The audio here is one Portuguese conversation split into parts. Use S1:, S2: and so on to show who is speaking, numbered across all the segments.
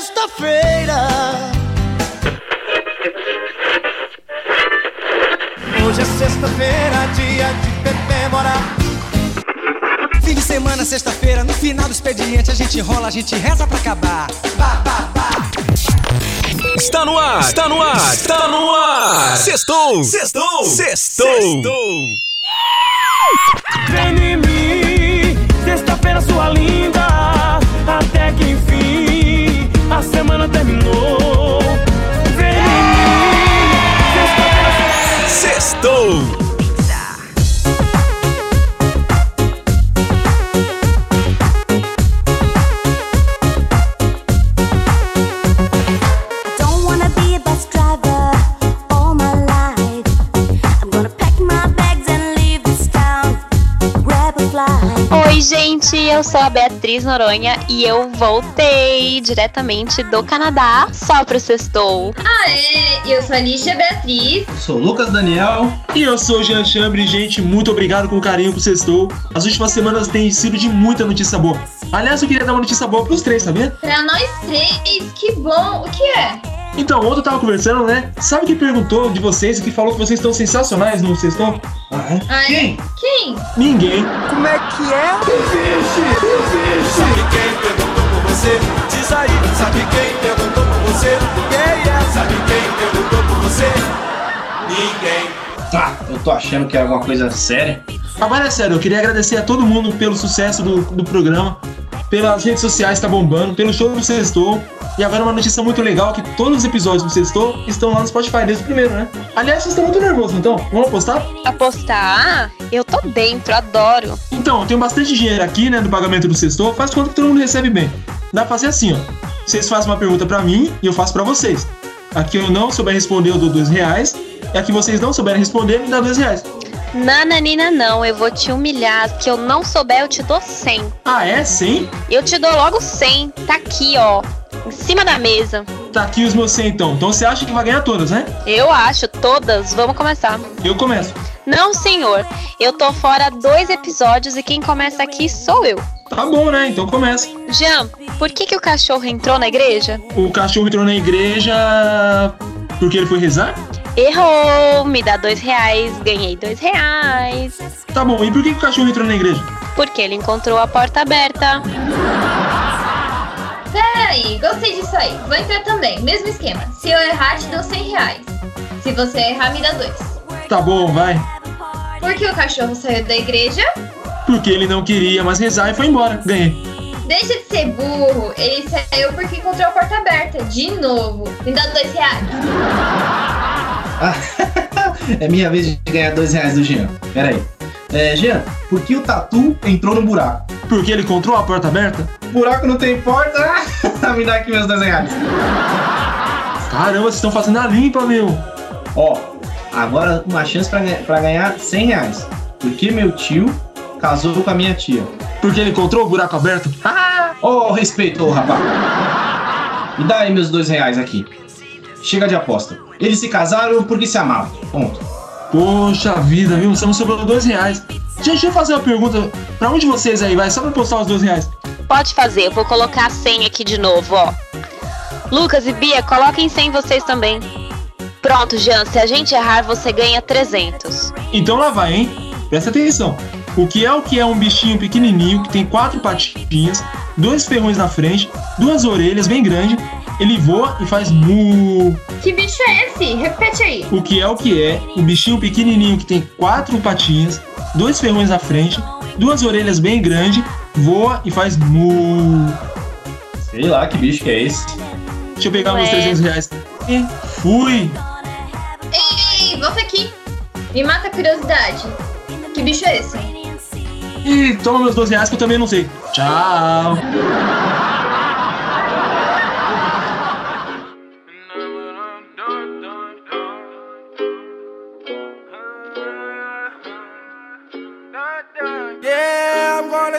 S1: sexta-feira. Hoje é sexta-feira, dia de comemorar. Fim de semana, sexta-feira, no final do expediente a gente rola, a gente reza pra acabar. Bah, bah, bah.
S2: Está no ar, está no ar, está no ar. Sextou, sextou, sextou.
S3: Vem em mim, sexta-feira sua linda, até que enfim
S4: gente, eu sou a Beatriz Noronha e eu voltei diretamente do Canadá só pro Sextou.
S5: Aê, eu sou a Lígia Beatriz.
S6: Sou o Lucas Daniel.
S7: E eu sou o Jean Chambre, gente, muito obrigado com o carinho pro Sextou. As últimas semanas têm sido de muita notícia boa. Aliás, eu queria dar uma notícia boa pros três, sabia?
S5: Pra nós três, que bom. O que é?
S7: Então, ontem eu tava conversando, né? Sabe quem perguntou de vocês e que falou que vocês estão sensacionais no Sextou?
S6: Ah, é?
S5: Ai,
S6: Quem?
S5: Quem?
S7: Ninguém.
S1: Como é que é?
S8: Sabe quem perguntou por você? Diz aí, sabe quem perguntou por você? Quem é? Sabe quem perguntou por você? Ninguém.
S6: Tá, eu tô achando que é alguma coisa séria.
S7: Agora é sério, eu queria agradecer a todo mundo pelo sucesso do, do programa, pelas redes sociais que tá bombando, pelo show do Sextou. E agora uma notícia muito legal, que todos os episódios do Sextou estão lá no Spotify desde o primeiro, né? Aliás, vocês estão muito nervosos, então? Vamos apostar?
S4: Apostar? Eu tô dentro, adoro.
S7: Então, eu tenho bastante dinheiro aqui, né, do pagamento do Sextou. Faz conta que todo mundo recebe bem. Dá pra fazer assim, ó. Vocês fazem uma pergunta pra mim e eu faço pra vocês. Aqui eu não souber responder, eu dou dois reais. E aqui vocês não souberem responder, me dá dois reais.
S4: Nananina não, eu vou te humilhar. Se eu não souber, eu te dou 100.
S7: Ah, é? Sim?
S4: Eu te dou logo 100. Tá aqui, ó. Em cima da mesa.
S7: Tá aqui os meus 100 então. Então você acha que vai ganhar todas, né?
S4: Eu acho, todas. Vamos começar.
S7: Eu começo.
S4: Não, senhor. Eu tô fora dois episódios e quem começa aqui sou eu.
S7: Tá bom, né? Então começa.
S4: Jean, por que, que o cachorro entrou na igreja?
S7: O cachorro entrou na igreja porque ele foi rezar?
S4: Errou! Me dá dois reais, ganhei dois reais.
S7: Tá bom, e por que, que o cachorro entrou na igreja?
S4: Porque ele encontrou a porta aberta.
S5: Peraí, gostei disso aí. Vou entrar também. Mesmo esquema. Se eu errar, te dou 100 reais. Se você errar, me dá dois.
S7: Tá bom, vai.
S5: Por que o cachorro saiu da igreja?
S7: Porque ele não queria mais rezar e foi embora. Ganhei.
S5: Deixa de ser burro. Ele saiu porque encontrou a porta aberta. De novo. Me dá dois reais.
S6: É minha vez de ganhar dois reais do Jean. Pera aí. É, Jean, por que o Tatu entrou no buraco?
S7: Porque ele encontrou a porta aberta?
S6: Buraco não tem porta? Me dá aqui meus dois reais.
S7: Caramba, vocês estão fazendo a limpa, meu.
S6: Ó, agora uma chance pra, pra ganhar 100 reais. Porque meu tio casou com a minha tia.
S7: Porque ele encontrou o buraco aberto? Ah!
S6: Ô, respeito, ô, rapaz. Me dá aí meus dois reais aqui. Chega de aposta. Eles se casaram porque se amavam. Ponto.
S7: Poxa vida, viu? Só não sobrou dois reais. Gente, deixa eu fazer uma pergunta pra um de vocês aí, vai, só pra postar os dois reais.
S4: Pode fazer, eu vou colocar a 100 aqui de novo, ó. Lucas e Bia, coloquem 100 vocês também. Pronto, Jean, se a gente errar, você ganha 300.
S7: Então lá vai, hein? Presta atenção. O que é o que é um bichinho pequenininho que tem quatro patinhas, dois ferrões na frente, duas orelhas bem grandes, ele voa e faz mu.
S5: Que bicho é esse? Repete aí.
S7: O que é o que é um bichinho pequenininho que tem quatro patinhas, dois ferrões na frente, duas orelhas bem grandes, voa e faz mu.
S6: Sei lá que bicho que é esse.
S7: Deixa eu pegar meus
S4: Ué.
S7: 300 reais. E fui.
S5: Ei, volta aqui. Me mata a curiosidade. Que bicho é esse?
S7: E toma meus 12 reais que eu também não sei. Tchau.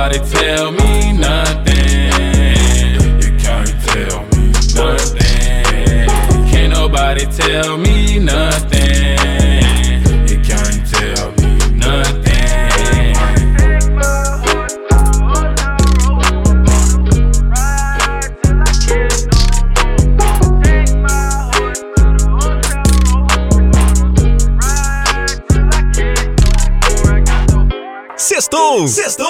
S9: nobody tell me nothing. You can't tell me nothing. Can't nobody tell me nothing. You can't tell me nothing.
S10: Sextou! Sextou!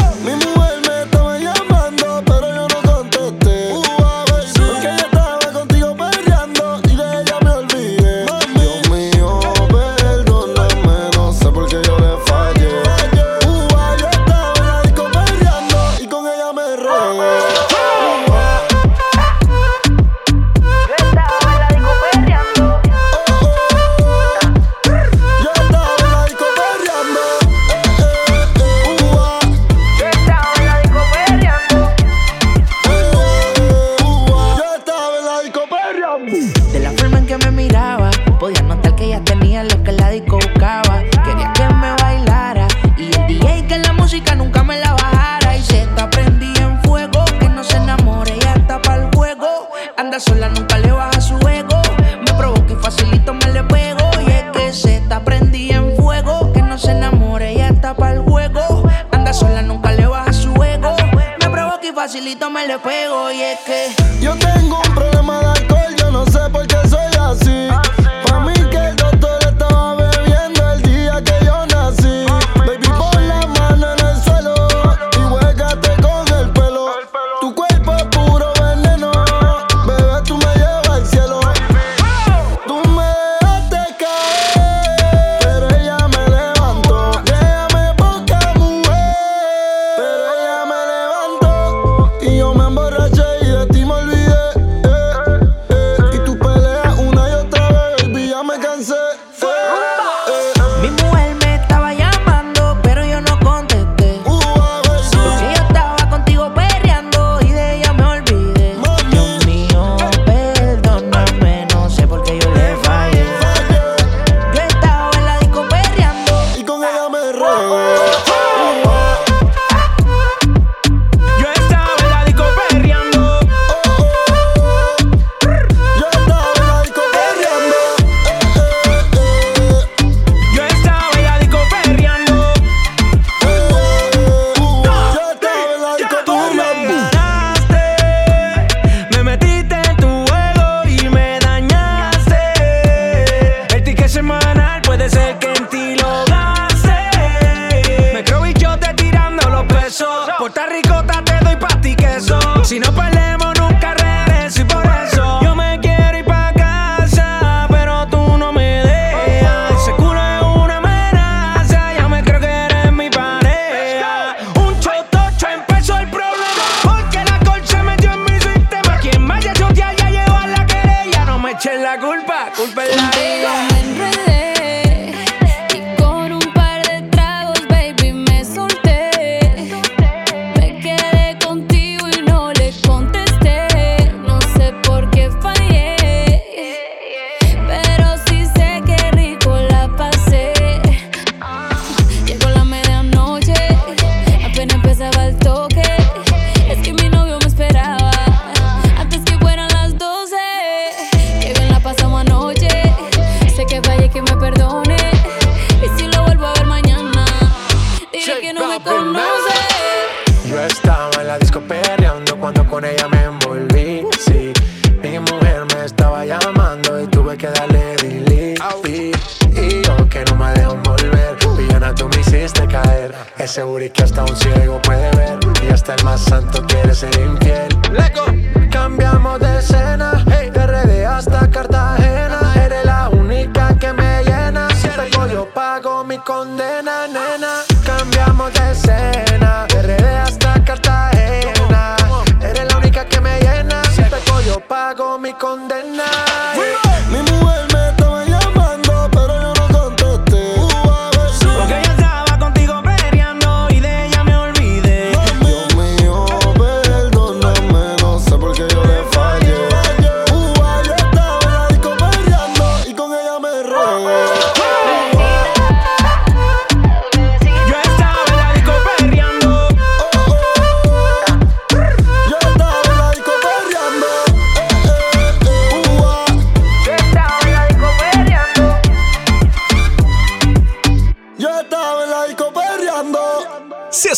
S11: más le
S12: pego y es que
S11: yo tengo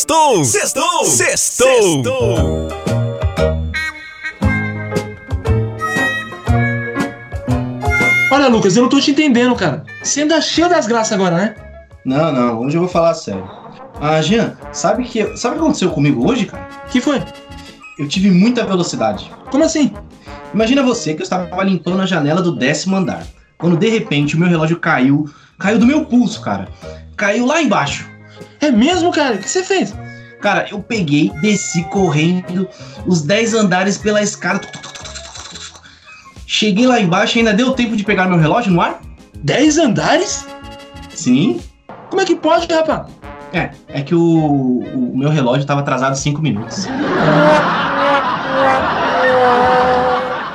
S2: Sextou! Sextou! Sextou!
S7: Olha, Lucas, eu não tô te entendendo, cara. Você anda cheio das graças agora, né?
S6: Não, não, hoje eu vou falar sério. Ah, Jean, sabe que, sabe o que aconteceu comigo hoje, cara?
S7: que foi?
S6: Eu tive muita velocidade.
S7: Como assim?
S6: Imagina você que eu estava limpando a janela do décimo andar. Quando de repente o meu relógio caiu. Caiu do meu pulso, cara. Caiu lá embaixo.
S7: É mesmo, cara? O que você fez?
S6: Cara, eu peguei, desci correndo os 10 andares pela escada. Cheguei lá embaixo e ainda deu tempo de pegar meu relógio no ar?
S7: 10 andares?
S6: Sim.
S7: Como é que pode, rapaz?
S6: É, é que o, o meu relógio estava atrasado 5 minutos.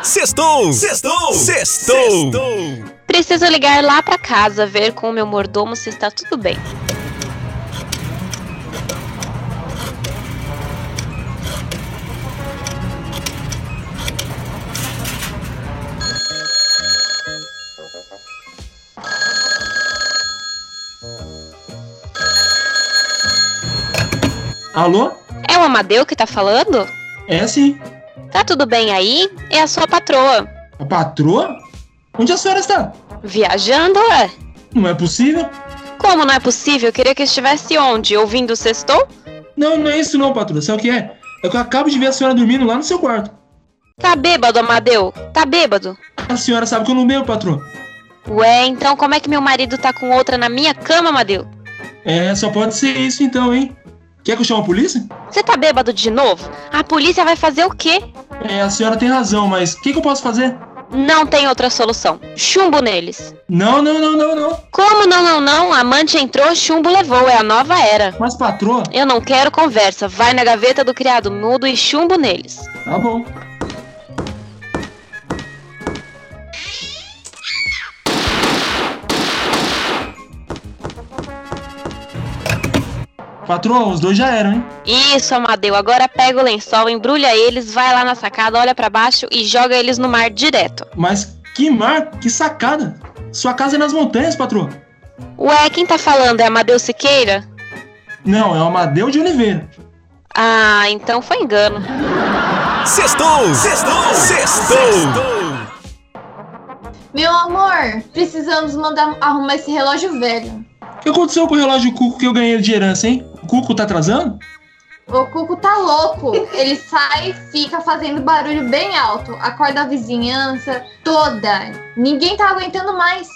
S2: Sextou! Sextou! Sextou!
S4: Preciso ligar lá pra casa ver com o meu mordomo se está tudo bem.
S7: Alô?
S4: É o Amadeu que tá falando?
S7: É sim.
S4: Tá tudo bem aí? É a sua patroa.
S7: A patroa? Onde a senhora está?
S4: Viajando, é?
S7: Não é possível?
S4: Como não é possível? Eu queria que estivesse onde? Ouvindo o sextou?
S7: Não, não é isso não, patroa. Sabe o que é? É que eu acabo de ver a senhora dormindo lá no seu quarto.
S4: Tá bêbado, Amadeu? Tá bêbado?
S7: A senhora sabe que eu não bebo, patroa.
S4: Ué, então como é que meu marido tá com outra na minha cama, Amadeu?
S7: É, só pode ser isso então, hein? Quer que eu chame a polícia?
S4: Você tá bêbado de novo? A polícia vai fazer o quê?
S7: É, a senhora tem razão, mas o que, que eu posso fazer?
S4: Não tem outra solução. Chumbo neles.
S7: Não, não, não, não, não.
S4: Como não, não, não? Amante entrou, chumbo levou. É a nova era.
S7: Mas, patroa.
S4: Eu não quero conversa. Vai na gaveta do criado mudo e chumbo neles.
S7: Tá bom. Patroa, os dois já eram, hein?
S4: Isso, Amadeu. Agora pega o lençol, embrulha eles, vai lá na sacada, olha pra baixo e joga eles no mar direto.
S7: Mas que mar, que sacada. Sua casa é nas montanhas, patroa.
S4: Ué, quem tá falando? É Amadeu Siqueira?
S7: Não, é o Amadeu de Oliveira.
S4: Ah, então foi engano.
S2: Sextou! Sextou! Sextou!
S5: Meu amor, precisamos mandar arrumar esse relógio velho.
S7: O que aconteceu com o relógio Cuco que eu ganhei de herança, hein? O Cuco tá atrasando?
S5: O Cuco tá louco. Ele sai e fica fazendo barulho bem alto. Acorda a vizinhança toda. Ninguém tá aguentando mais.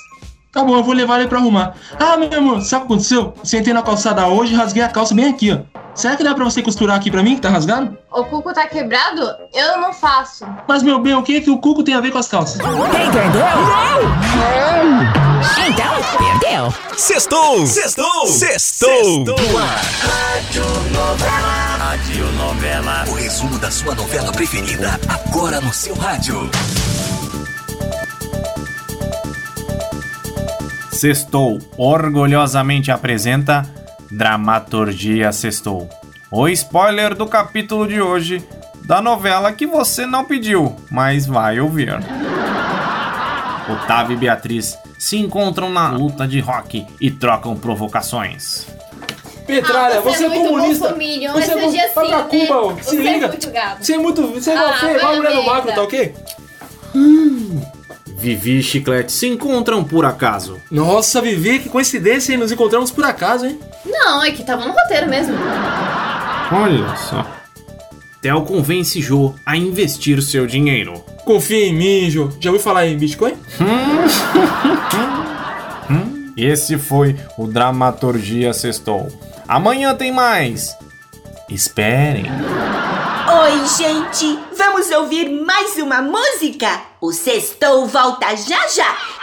S7: Tá bom, eu vou levar ele pra arrumar. Ah, meu amor, sabe o que aconteceu? Sentei na calçada hoje e rasguei a calça bem aqui, ó. Será que dá pra você costurar aqui pra mim, que tá rasgado?
S5: O Cuco tá quebrado? Eu não faço.
S7: Mas, meu bem, o que, que o Cuco tem a ver com as calças?
S12: Entendeu? Então, perdeu.
S2: Sextou! Sextou! Sextou!
S13: Rádio Novela. O resumo da sua novela preferida, agora no seu rádio.
S14: Sextou orgulhosamente apresenta Dramaturgia Sextou. O spoiler do capítulo de hoje da novela que você não pediu, mas vai ouvir. Otávio e Beatriz se encontram na luta de rock e trocam provocações.
S7: Petralha,
S15: Ah,
S7: você,
S15: você é
S7: é
S15: muito
S7: comunista. você é
S15: dia
S7: vai pra
S15: né?
S7: Cuba, ó. se
S15: Você é
S7: liga.
S15: muito gado.
S7: Você é muito. Você é
S15: Ah,
S7: feio,
S15: vai
S7: mulher do
S15: merda.
S7: macro, tá ok?
S14: Vivi e Chiclete se encontram por acaso.
S7: Nossa, Vivi, que coincidência, hein? Nos encontramos por acaso, hein?
S15: Não, é que tava no roteiro mesmo.
S14: Olha só. Theo convence Jo a investir seu dinheiro.
S7: Confia em mim, Jo. Já ouviu falar em Bitcoin?
S14: Esse foi o Dramaturgia Sextou. Amanhã tem mais. Esperem.
S16: Oi, gente! Vamos ouvir mais uma música? O Sextou volta já já!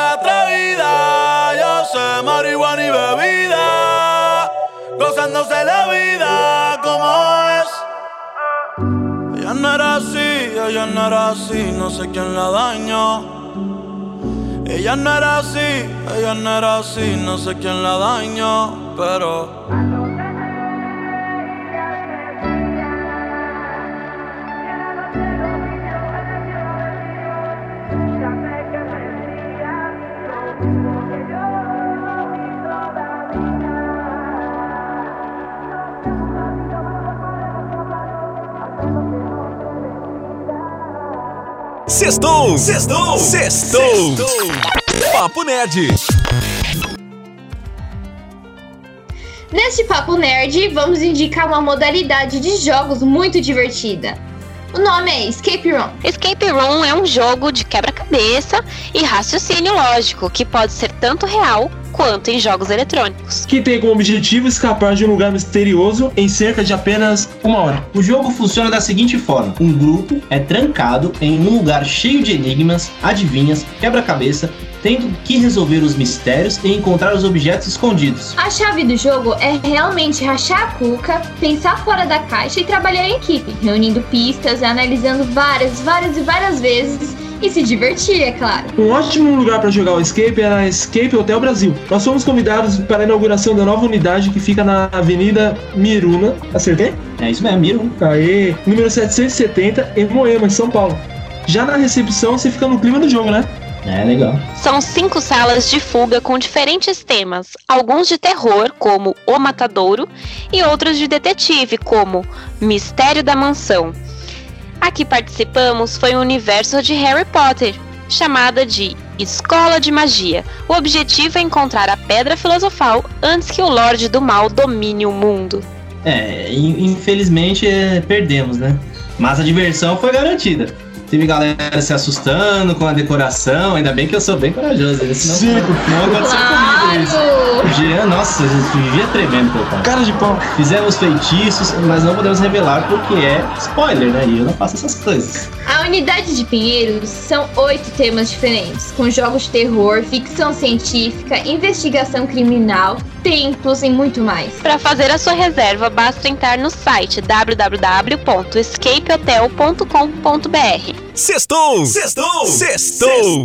S17: Atrevida. Yo sé marihuana y bebida, gozándose la vida como es. Ella no era así, ella no era así, no sé quién la dañó. Ella no era así, ella no era así, no sé quién la dañó, pero.
S2: Sextou! Sextou! Sextou! Papo Nerd!
S5: Neste Papo Nerd, vamos indicar uma modalidade de jogos muito divertida. O nome é Escape Room.
S4: Escape Room é um jogo de quebra-cabeça e raciocínio lógico que pode ser tanto real quanto em jogos eletrônicos.
S7: Que tem como objetivo escapar de um lugar misterioso em cerca de apenas uma hora.
S6: O jogo funciona da seguinte forma: um grupo é trancado em um lugar cheio de enigmas, adivinhas, quebra-cabeça, tendo que resolver os mistérios e encontrar os objetos escondidos.
S5: A chave do jogo é realmente rachar a cuca, pensar fora da caixa e trabalhar em equipe, reunindo pistas, analisando várias, várias e várias vezes e se divertir, é claro.
S7: Um ótimo lugar para jogar o Escape é na Escape Hotel Brasil. Nós fomos convidados para a inauguração da nova unidade que fica na Avenida Miruna. Acertei?
S6: É isso mesmo, Miruna.
S7: Aê, número 770 em Moema, em São Paulo. Já na recepção você fica no clima do jogo, né?
S6: É legal.
S4: São cinco salas de fuga com diferentes temas, alguns de terror, como O Matadouro, e outros de detetive, como Mistério da Mansão. Que participamos foi o universo de Harry Potter, chamada de Escola de Magia. O objetivo é encontrar a Pedra Filosofal antes que o Lorde do Mal domine o mundo.
S6: É, in- infelizmente é, perdemos, né? Mas a diversão foi garantida. Teve galera se assustando com a decoração, ainda bem que eu sou bem corajoso, né? senão
S7: Sim.
S6: não aconteceu comigo isso. O Jean, nossa, a gente vivia tremendo, coitado.
S7: Cara de pau.
S6: Fizemos feitiços, mas não podemos revelar porque é spoiler, né? E eu não faço essas coisas.
S5: A unidade de Pinheiros são oito temas diferentes, com jogos de terror, ficção científica, investigação criminal, templos e muito mais.
S4: Para fazer a sua reserva, basta entrar no site www.escapehotel.com.br.
S2: Sextou! Sextou! Sextou!
S8: Me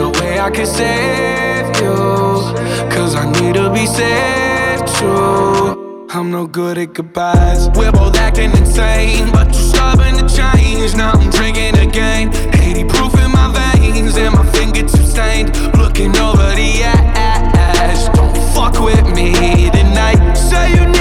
S8: No way I can save you. Cause I need to be saved too. I'm no good at goodbyes. We're both acting insane, but you're stubborn to change. Now I'm drinking again. 80 proof in my veins, and my fingertips stained. Looking over the ash. Don't fuck with me tonight. Say you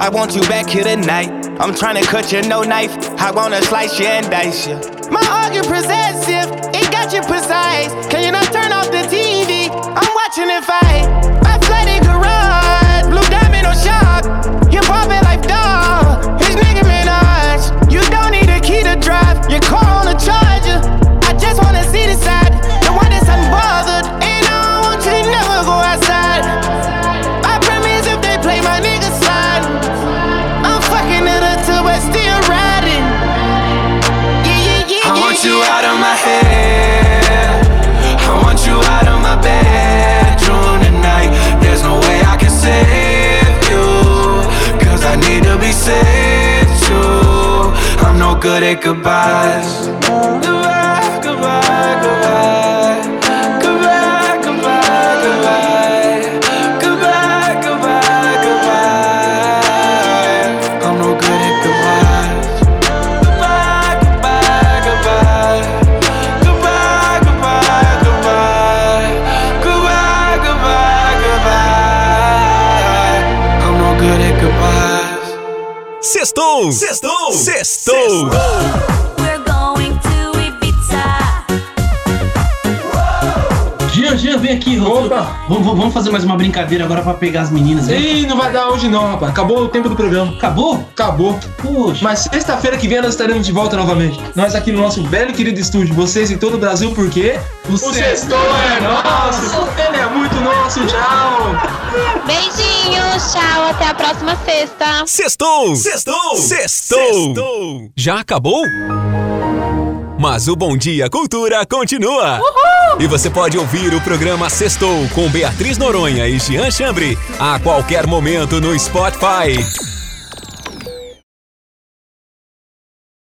S8: I want you
S18: back here tonight. I'm trying to cut you, no knife. I wanna slice you and dice you. My argument possessive, it got you precise. Can you not turn off the TV? I'm watching it fight.
S8: Good at goodbyes.
S2: Sextou! Sextou! Sextou!
S19: We're
S7: vem
S6: aqui, Rô. Vamos, vamos- fazer mais uma brincadeira agora pra pegar as meninas.
S7: Ih, não vai dar hoje não, rapaz. Acabou o tempo do programa.
S6: Acabou?
S7: Acabou.
S6: Poxa.
S7: Mas sexta-feira que vem nós estaremos de volta novamente. Nós aqui no nosso velho e querido estúdio. Vocês em todo o Brasil, porque o, sextou é nosso. Ele é muito nosso. Tchau.
S4: Beijinhos, tchau, até a próxima sexta.
S2: Sextou! Sextou! Sextou! Já acabou? Mas o Bom Dia Cultura continua! E você pode ouvir o programa Sextou com Beatriz Noronha e Jean Chambre a qualquer momento no Spotify.